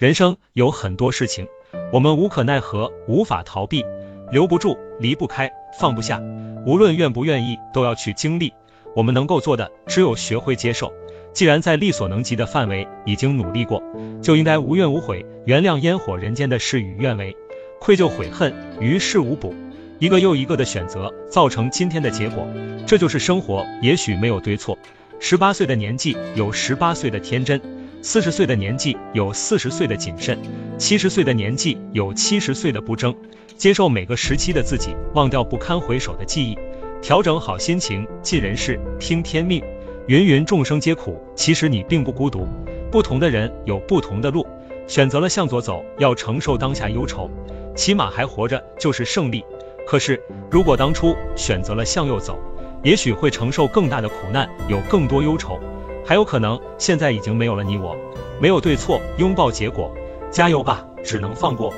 人生有很多事情，我们无可奈何，无法逃避，留不住，离不开，放不下。无论愿不愿意，都要去经历。我们能够做的，只有学会接受。既然在力所能及的范围已经努力过，就应该无怨无悔，原谅烟火人间的事与愿违，愧疚悔恨于事无补。一个又一个的选择，造成今天的结果，这就是生活。也许没有对错。十八岁的年纪有十八岁的天真。四十岁的年纪有四十岁的谨慎，七十岁的年纪有七十岁的不争，接受每个时期的自己，忘掉不堪回首的记忆，调整好心情，尽人事，听天命。芸芸众生皆苦，其实你并不孤独。不同的人有不同的路，选择了向左走，要承受当下忧愁，起码还活着就是胜利。可是如果当初选择了向右走，也许会承受更大的苦难，有更多忧愁。还有可能，现在已经没有了你我，没有对错，拥抱结果，加油吧，只能放过。